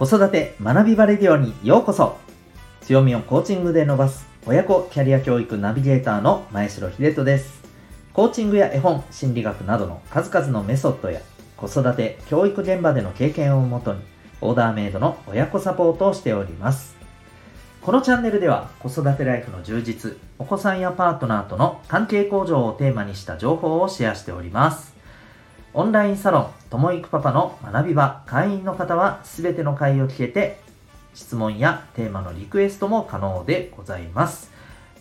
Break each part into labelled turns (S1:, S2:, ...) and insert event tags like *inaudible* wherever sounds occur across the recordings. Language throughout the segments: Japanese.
S1: 子育て学びバレディオにようこそ。強みをコーチングで伸ばす。親子キャリア教育ナビゲーターの前城秀人です。コーチングや絵本、心理学などの数々のメソッドや子育て、教育現場での経験をもとにオーダーメイドの親子サポートをしております。このチャンネルでは子育てライフの充実、お子さんやパートナーとの関係向上をテーマにした情報をシェアしております。オンラインサロン、ともいくパパの学び場、会員の方はすべての会を聞けて、質問やテーマのリクエストも可能でございます。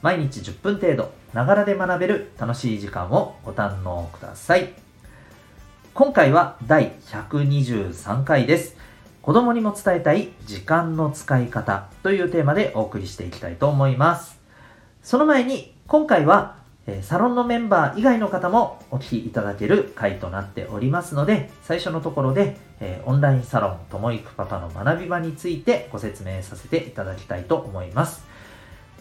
S1: 毎日10分程度、ながらで学べる楽しい時間をご堪能ください。今回は第123回です。子供にも伝えたい時間の使い方というテーマでお送りしていきたいと思います。その前に、今回はサロンのメンバー以外の方もお聞きいただける回となっておりますので、最初のところで、オンラインサロンともいくパパの学び場についてご説明させていただきたいと思います。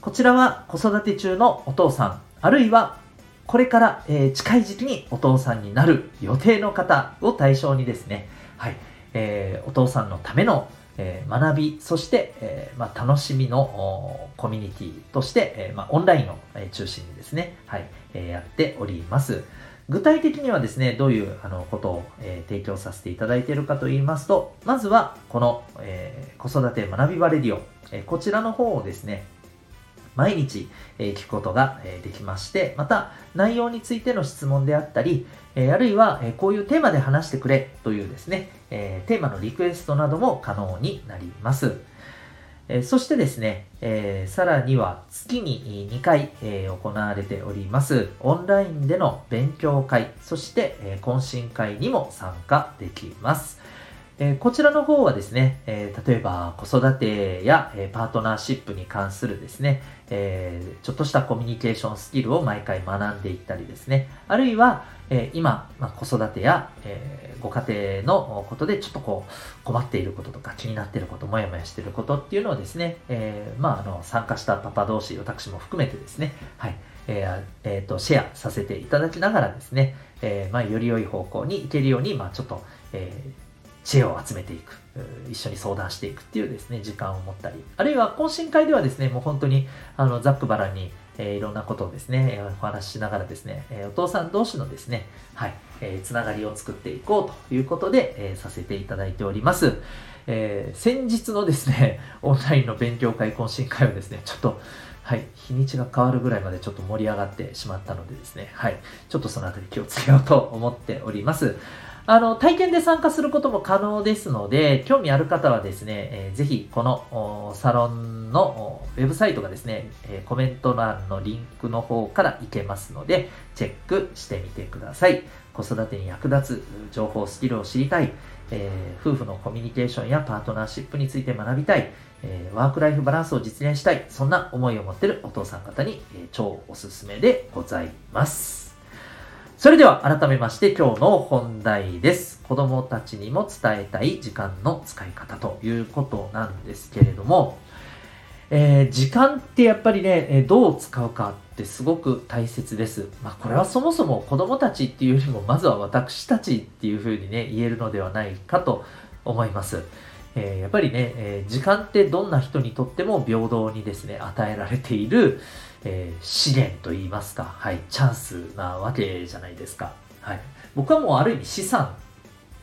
S1: こちらは子育て中のお父さん、あるいはこれから、え近い時期にお父さんになる予定の方を対象にですね、はい、えー、お父さんのためのえー、学び、そして、えー、まあ、楽しみのコミュニティとして、えー、まあ、オンラインを、中心にですね、はい、えやっております。具体的にはですね、どういうあのことを、え提供させていただいているかと言いますと、まずはこの、え子育て学びバレディオ、えこちらの方をですね、毎日、え聞くことが、えできまして、また内容についての質問であったり、えあるいは、えこういうテーマで話してくれというですね、えテーマのリクエストなども可能になります。えそしてですね、えさらには月に2回、え行われておりますオンラインでの勉強会、そして、え懇親会にも参加できます。えこちらの方はですね、え例えば子育てや、えパートナーシップに関するですね、えちょっとしたコミュニケーションスキルを毎回学んでいったりですね、あるいは、え今、ま子育てや、えご家庭のことでちょっとこう困っていることとか気になっていること、もやもやしていることっていうのをですね、えまあ、あの参加したパパ同士、私も含めてですね、はい、えーえーと、シェアさせていただきながらですね、えーまあ、より良い方向に行けるように、まあ、ちょっと、えー知恵を集めていく、一緒に相談していくっていうですね、時間を持ったり、あるいは懇親会ではですね、もう本当に、あの、ざっくばらんに、えー、いろんなことをですね、お話ししながらですね、え、お父さん同士のですね、はい、えー、つながりを作っていこうということで、えー、させていただいております。え、先日のですね、*laughs* オンラインの勉強会懇親会はですね、ちょっと、はい、日にちが変わるぐらいまでちょっと盛り上がってしまったのでですね、はい、ちょっとそのあたり気をつけようと思っております。あの、体験で参加することも可能ですので、興味ある方はですね、えー、ぜひこのサロンのウェブサイトがですね、え、コメント欄のリンクの方から行けますので、チェックしてみてください。子育てに役立つ情報、スキルを知りたい、えー、夫婦のコミュニケーションやパートナーシップについて学びたい、えー、ワークライフバランスを実現したい、そんな思いを持っているお父さん方に、えー、超おすすめでございます。それでは改めまして今日の本題です。子供たちにも伝えたい時間の使い方ということなんですけれども、えー、時間ってやっぱりね、どう使うかってすごく大切です。まあこれはそもそも子供たちっていうよりもまずは私たちっていうふうにね、言えるのではないかと思います。え、やっぱりね、え、時間ってどんな人にとっても平等にですね、与えられている、え、資源と言いますか、はい、チャンスなわけじゃないですか。はい。僕はもうある意味資産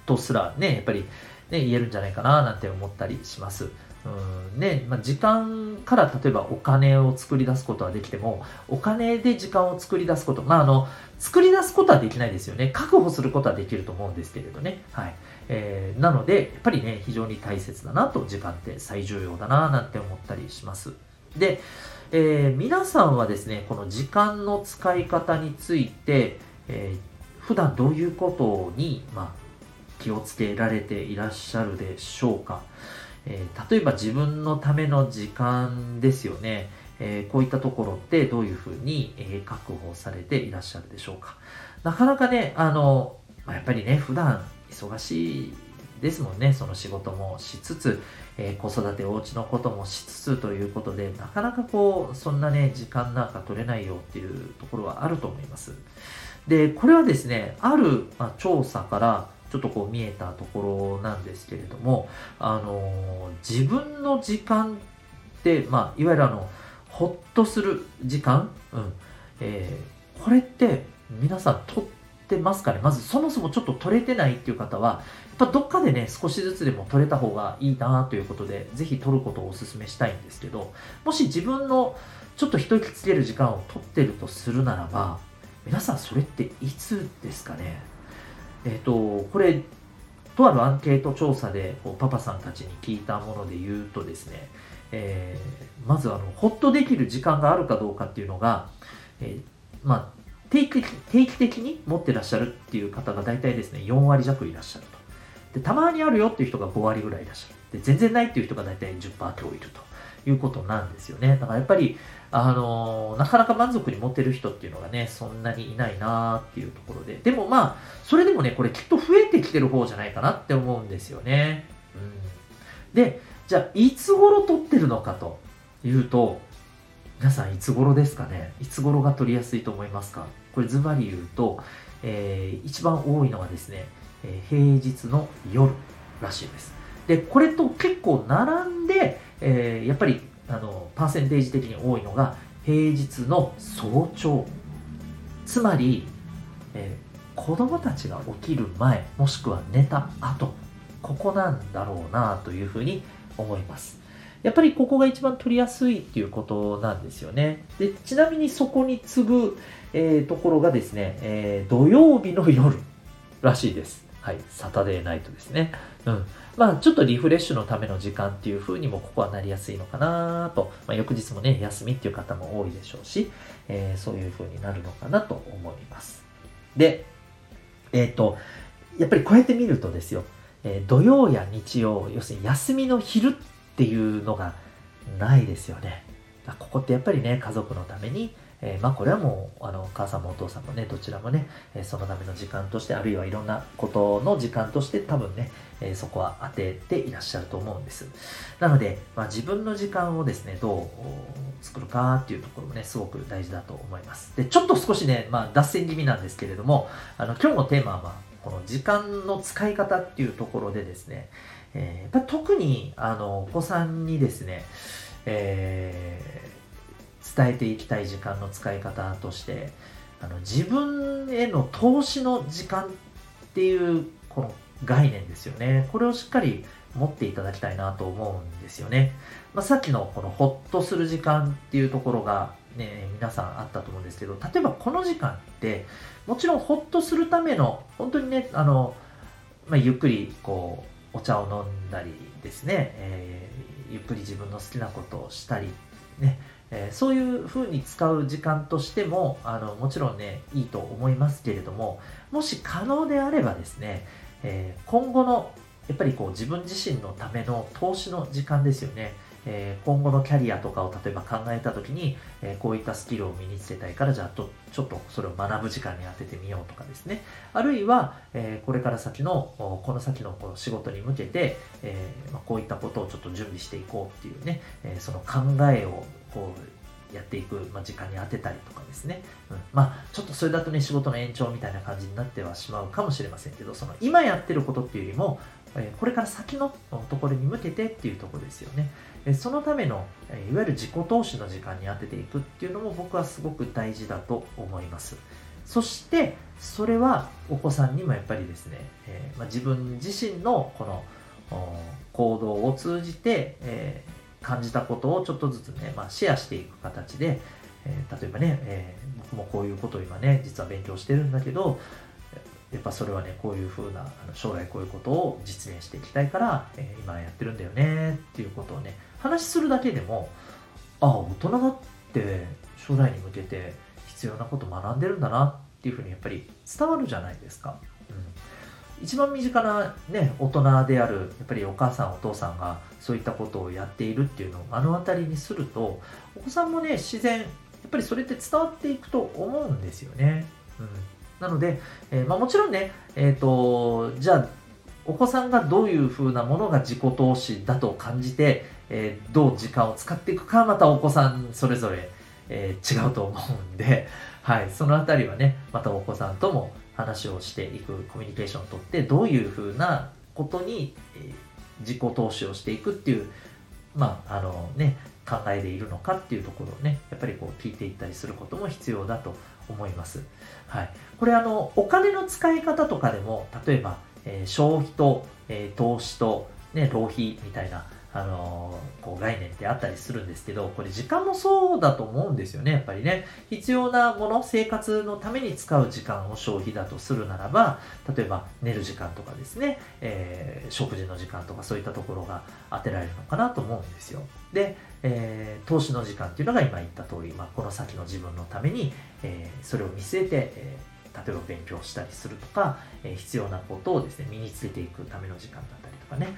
S1: とすらね、やっぱりね、言えるんじゃないかななんて思ったりします。うんねまあ、時間から例えばお金を作り出すことはできても、お金で時間を作り出すこと、まあ、あの、作り出すことはできないですよね。確保することはできると思うんですけれどね。はい。えー、なので、やっぱりね、非常に大切だなと、時間って最重要だななんて思ったりします。で、えー、皆さんはですね、この時間の使い方について、えー、普段どういうことに、まあ、気をつけられていらっしゃるでしょうか。えー、例えば自分のための時間ですよね。えー、こういったところってどういうふうに、え、確保されていらっしゃるでしょうか。なかなかね、あの、まあ、やっぱりね、普段忙しいですもんね、その仕事もしつつ、えー、子育て、お家のこともしつつということで、なかなかこう、そんなね、時間なんか取れないよっていうところはあると思います。で、これはですね、ある、まあ、調査からちょっとこう見えたところなんですけれども、あの自分の時間って、まあ、いわゆるあの、ほっとする時間、うん。えー、これって皆さん取ってますかね？まずそもそもちょっと取れてないっていう方は、やっぱどっかでね、少しずつでも取れた方がいいなということで、ぜひ取ることをお勧めしたいんですけど、もし自分のちょっと一息つける時間を取ってるとするならば、皆さんそれっていつですかね？えっ、と、これ、とあるアンケート調査でこうパパさんたちに聞いたもので言うとですね、えー、まずあの、ほっとできる時間があるかどうかっていうのが、えー、まあ、定期定期的に持ってらっしゃるっていう方が大体ですね、4割弱いらっしゃると。で、たまにあるよっていう人が5割ぐらいいらっしゃる。で、全然ないっていう人が大体10%強いるということなんですよね。だからやっぱり、あのなかなか満足に持てる人っていうのがね、そんなにいないなっていうところで。でもまあ、それでもね、これきっと増えてきてる方じゃないかなって思うんですよね。うん。で、じゃあ、いつ頃取ってるのかというと、皆さんいつ頃ですかね？いつ頃が取りやすいと思いますか？これズバリ言うと、えー、一番多いのはですね、えー、平日の夜らしいです。で、これと結構並んで、えー、やっぱりあのパーセンテージ的に多いのが平日の早朝。つまり、えー、子供たちが起きる前もしくは寝た後ここなんだろうなというふうに思います。やっぱりここが一番取りやすいっていうことなんですよね。でちなみにそこに次ぐ、えー、ところがですね、えー、土曜日の夜らしいです。はいサタデーナイトですねうんまあ、ちょっとリフレッシュのための時間っていう風にもここはなりやすいのかなと、まあ、翌日もね、休みっていう方も多いでしょうし、えー、そういう風になるのかなと思います。で、えっ、ー、と、やっぱりこうやって見るとですよ、えー、土曜や日曜、要するに休みの昼っていうのがないですよね。ここってやっぱりね、家族のためにえー、まあこれはもう、あの、母さんもお父さんもね、どちらもね、えー、そのための時間として、あるいはいろんなことの時間として多分ね、えー、そこは当てていらっしゃると思うんです。なので、まあ自分の時間をですね、どう作るかっていうところもね、すごく大事だと思います。で、ちょっと少しね、まあ脱線気味なんですけれども、あの、今日のテーマは、この時間の使い方っていうところでですね、えー、やっぱ特に、あの、お子さんにですね、えー伝えていきたい時間の使い方としてあの自分への投資の時間っていうこの概念ですよね。これをしっかり持っていただきたいなと思うんですよね、まあ、さっきのこのホッとする時間っていうところがね皆さんあったと思うんですけど例えばこの時間ってもちろんホッとするための本当にねあの、まあ、ゆっくりこうお茶を飲んだりですね、えー、ゆっくり自分の好きなことをしたりねえー、そういうふうに使う時間としてもあのもちろんねいいと思いますけれどももし可能であればですね、えー、今後のやっぱりこう自分自身のための投資の時間ですよね、えー、今後のキャリアとかを例えば考えた時に、えこういったスキルを身につけたいからじゃあとちょっとそれを学ぶ時間に当ててみようとかですね。あるいは、えこれから先のこの先のこの仕事に向けて、えまこういったことをちょっと準備していこうっていうね、えその考えをこうやっていく、まあ、時間に当てたりとかですね、うん、まあちょっとそれだとね仕事の延長みたいな感じになってはしまうかもしれませんけどその今やってることっていうよりも、えこれから先のところに向けてっていうとこですよね、えそのための、えいわゆる自己投資の時間に当てていくっていうのも僕はすごく大事だと思います。そしてそれはお子さんにもやっぱりですね、え、ま、自分自身のこの行動を通じて、え感じたことをちょっとずつね、まあ、シェアしていく形で、え、例えばね、え、僕もこういうことを今ね、実は勉強してるんだけど、やっぱそれはね、こういう風な、将来こういうことを実現していきたいから、えー、今やってるんだよねっていうことをね、話するだけでも、ああ、大人だって将来に向けて必要なこと学んでるんだなっていうふうにやっぱり伝わるじゃないですか。うん一番身近な、ね、大人であるやっぱりお母さんお父さんがそういったことをやっているっていうのを目の当たりにするとお子さんもね自然やっぱりそれって伝わっていくと思うんですよね。なので、えー、まあ、もちろんね、えーと、じゃあお子さんがどういうふうなものが自己投資だと感じて、えー、どう時間を使っていくかまたお子さんそれぞれ、えー、違うと思うんで、*laughs* はい、そのあたりはねまたお子さんとも話をしていくコミュニケーションをとってどういうふうなことに、え自己投資をしていくっていうまああのね考えでいるのかっていうところをねやっぱりこう聞いていったりすることも必要だと思います。はい、これあのお金の使い方とかでも例えば、えー、消費と、えー、投資と、ね、浪費みたいなあのこう概念ってあったりするんですけど、これ時間もそうだと思うんですよね、やっぱりね。必要なもの、生活のために使う時間を消費だとするならば、例えば寝る時間とかですね、えー、食事の時間とかそういったところが当てられるのかなと思うんですよ。で、えー、投資の時間っていうのが今言った通り、まあ、この先の自分のために、えー、それを見据えて、えー例えば勉強したりするとか、え、必要なことをですね、身につけていくための時間だったりとかね。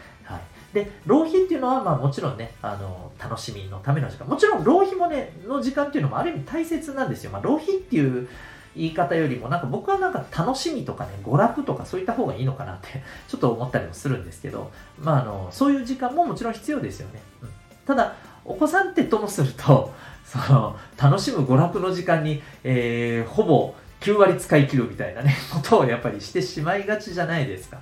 S1: で、浪費っていうのは、まあもちろんね、あの、楽しみのための時間。もちろん浪費もね、の時間っていうのもある意味大切なんですよ。まあ浪費っていう言い方よりも、なんか僕はなんか楽しみとかね、娯楽とかそういった方がいいのかなって *laughs* ちょっと思ったりもするんですけど、まああの、そういう時間ももちろん必要ですよね。うん、ただ、お子さんってともすると、*laughs* その、楽しむ娯楽の時間に、えー、ほぼ9割使い切るみたいなね、ことをやっぱりしてしまいがちじゃないですか。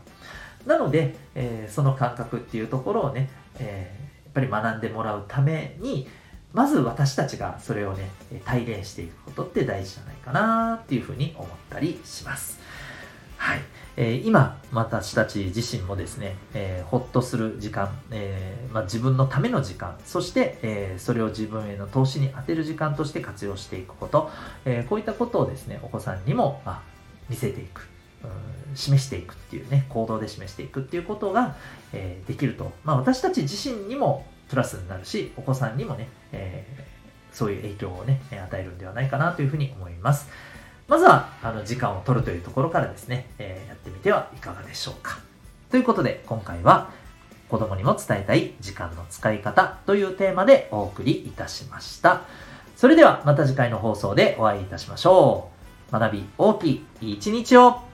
S1: なので、えー、その感覚っていうところをね、えー、やっぱり学んでもらうために、まず私たちがそれをね、体現していくことって大事じゃないかなっていうふうに思ったりします。はい。えー、今、私たち自身もですね、えー、ほっとする時間、えー、まあ、自分のための時間、そして、えそれを自分への投資に充てる時間として活用していくこと、えこういったことをですね、お子さんにも、まあ、見せていく。示していくっていうね、行動で示していくっていうことが、えー、できると、まあ、私たち自身にもプラスになるし、お子さんにもね、えー、そういう影響をね、与えるんではないかなというふうに思います。まずは、あの、時間を取るというところからですね、えー、やってみてはいかがでしょうか。ということで、今回は、子供にも伝えたい時間の使い方というテーマでお送りいたしました。それではまた次回の放送でお会いいたしましょう。学び大きい一日を